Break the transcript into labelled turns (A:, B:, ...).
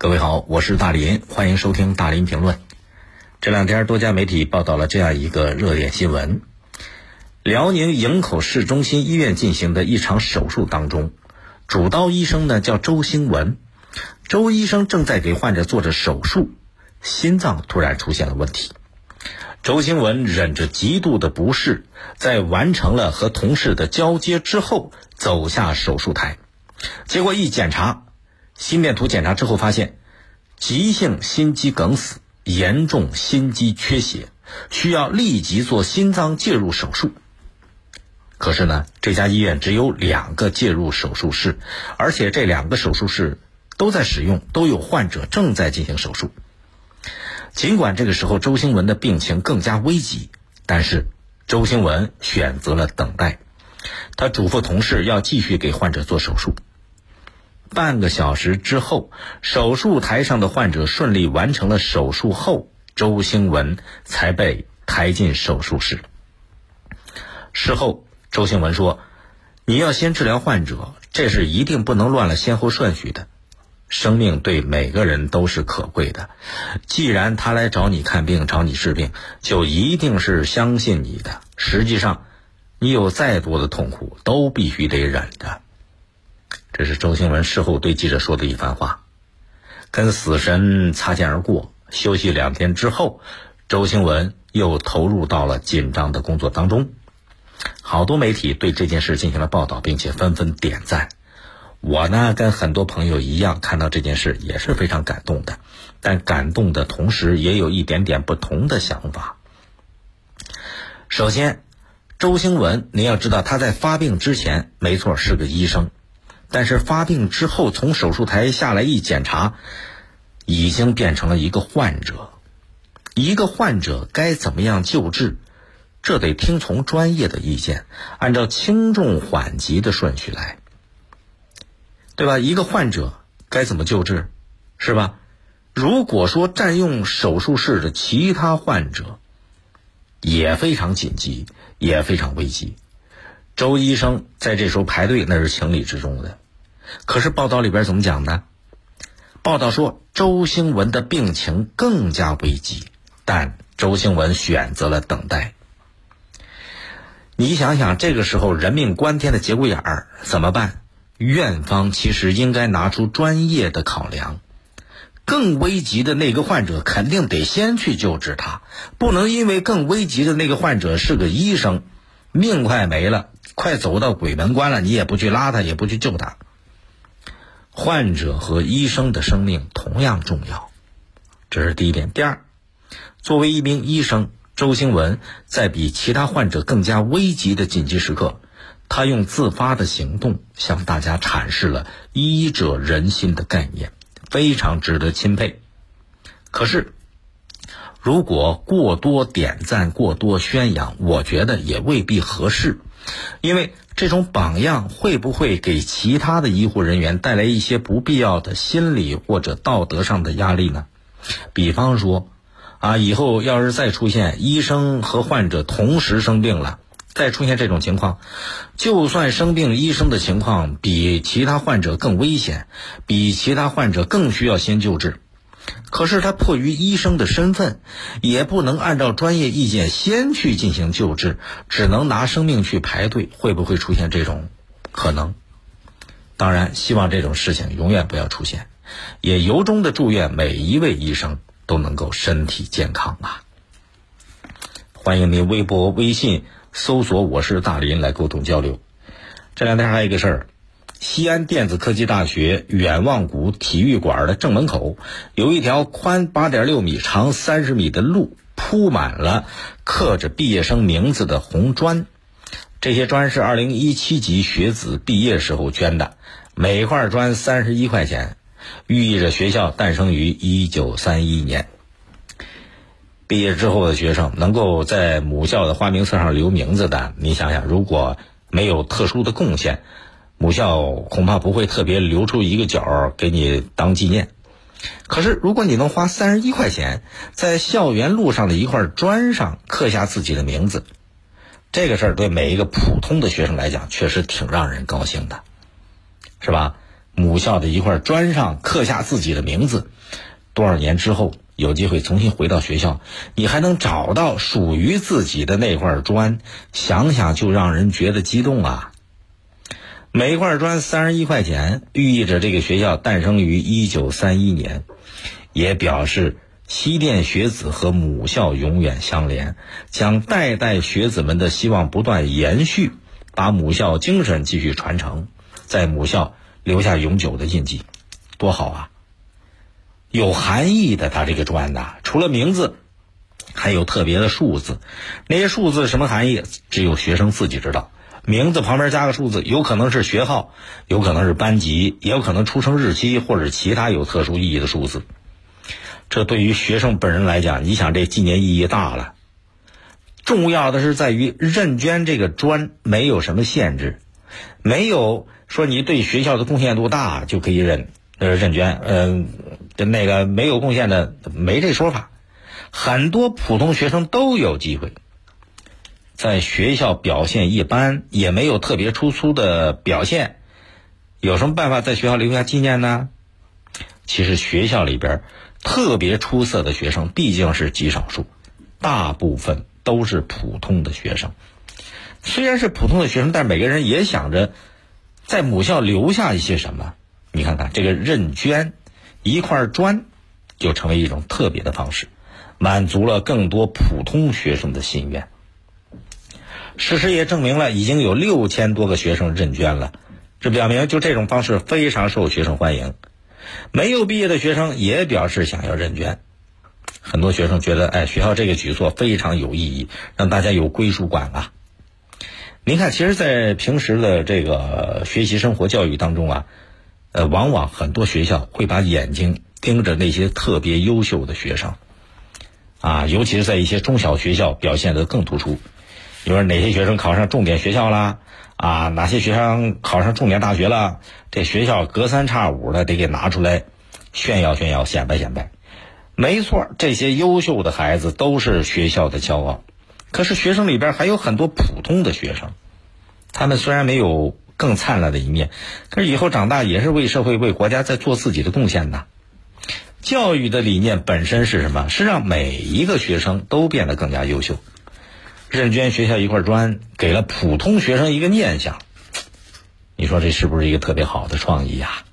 A: 各位好，我是大林，欢迎收听大林评论。这两天多家媒体报道了这样一个热点新闻：辽宁营口市中心医院进行的一场手术当中，主刀医生呢叫周兴文。周医生正在给患者做着手术，心脏突然出现了问题。周兴文忍着极度的不适，在完成了和同事的交接之后，走下手术台。结果一检查，心电图检查之后发现，急性心肌梗死，严重心肌缺血，需要立即做心脏介入手术。可是呢，这家医院只有两个介入手术室，而且这两个手术室都在使用，都有患者正在进行手术。尽管这个时候周兴文的病情更加危急，但是周兴文选择了等待。他嘱咐同事要继续给患者做手术。半个小时之后，手术台上的患者顺利完成了手术后，周兴文才被抬进手术室。事后，周兴文说：“你要先治疗患者，这是一定不能乱了先后顺序的。”生命对每个人都是可贵的，既然他来找你看病、找你治病，就一定是相信你的。实际上，你有再多的痛苦，都必须得忍着。这是周星文事后对记者说的一番话，跟死神擦肩而过。休息两天之后，周星文又投入到了紧张的工作当中。好多媒体对这件事进行了报道，并且纷纷点赞。我呢，跟很多朋友一样，看到这件事也是非常感动的，但感动的同时，也有一点点不同的想法。首先，周兴文，你要知道他在发病之前，没错是个医生，但是发病之后，从手术台下来一检查，已经变成了一个患者。一个患者该怎么样救治，这得听从专业的意见，按照轻重缓急的顺序来。对吧？一个患者该怎么救治，是吧？如果说占用手术室的其他患者也非常紧急，也非常危急，周医生在这时候排队那是情理之中的。可是报道里边怎么讲呢？报道说周兴文的病情更加危急，但周兴文选择了等待。你想想，这个时候人命关天的节骨眼儿怎么办？院方其实应该拿出专业的考量，更危急的那个患者肯定得先去救治他，不能因为更危急的那个患者是个医生，命快没了，快走到鬼门关了，你也不去拉他，也不去救他。患者和医生的生命同样重要，这是第一点。第二，作为一名医生，周兴文在比其他患者更加危急的紧急时刻。他用自发的行动向大家阐释了“医者仁心”的概念，非常值得钦佩。可是，如果过多点赞、过多宣扬，我觉得也未必合适，因为这种榜样会不会给其他的医护人员带来一些不必要的心理或者道德上的压力呢？比方说，啊，以后要是再出现医生和患者同时生病了。再出现这种情况，就算生病，医生的情况比其他患者更危险，比其他患者更需要先救治，可是他迫于医生的身份，也不能按照专业意见先去进行救治，只能拿生命去排队，会不会出现这种可能？当然，希望这种事情永远不要出现，也由衷的祝愿每一位医生都能够身体健康啊！欢迎您微博、微信。搜索我是大林来沟通交流。这两天还有一个事儿，西安电子科技大学远望谷体育馆的正门口有一条宽八点六米、长三十米的路，铺满了刻着毕业生名字的红砖。这些砖是二零一七级学子毕业时候捐的，每块砖三十一块钱，寓意着学校诞生于一九三一年。毕业之后的学生能够在母校的花名册上留名字的，你想想，如果没有特殊的贡献，母校恐怕不会特别留出一个角给你当纪念。可是，如果你能花三十一块钱在校园路上的一块砖上刻下自己的名字，这个事儿对每一个普通的学生来讲，确实挺让人高兴的，是吧？母校的一块砖上刻下自己的名字，多少年之后有机会重新回到学校，你还能找到属于自己的那块砖，想想就让人觉得激动啊！每一块砖三十一块钱，寓意着这个学校诞生于一九三一年，也表示西电学子和母校永远相连，将代代学子们的希望不断延续，把母校精神继续传承，在母校。留下永久的印记，多好啊！有含义的，它这个砖呐，除了名字，还有特别的数字。那些数字什么含义？只有学生自己知道。名字旁边加个数字，有可能是学号，有可能是班级，也有可能出生日期或者其他有特殊意义的数字。这对于学生本人来讲，你想这纪念意义大了。重要的是在于认捐这个砖没有什么限制，没有。说你对学校的贡献度大就可以认，呃，认捐，嗯，那个没有贡献的没这说法。很多普通学生都有机会，在学校表现一般，也没有特别突出的表现，有什么办法在学校留下纪念呢？其实学校里边特别出色的学生毕竟是极少数，大部分都是普通的学生。虽然是普通的学生，但每个人也想着。在母校留下一些什么？你看看这个认捐，一块砖就成为一种特别的方式，满足了更多普通学生的心愿。事实也证明了，已经有六千多个学生认捐了，这表明就这种方式非常受学生欢迎。没有毕业的学生也表示想要认捐，很多学生觉得，哎，学校这个举措非常有意义，让大家有归属感啊。您看，其实，在平时的这个学习生活教育当中啊，呃，往往很多学校会把眼睛盯着那些特别优秀的学生，啊，尤其是在一些中小学校表现得更突出。比如说，哪些学生考上重点学校啦，啊，哪些学生考上重点大学了，这学校隔三差五的得给拿出来炫耀炫耀、显摆显摆。没错，这些优秀的孩子都是学校的骄傲。可是学生里边还有很多普通的学生，他们虽然没有更灿烂的一面，可是以后长大也是为社会、为国家在做自己的贡献的。教育的理念本身是什么？是让每一个学生都变得更加优秀。认捐学校一块砖，给了普通学生一个念想。你说这是不是一个特别好的创意呀？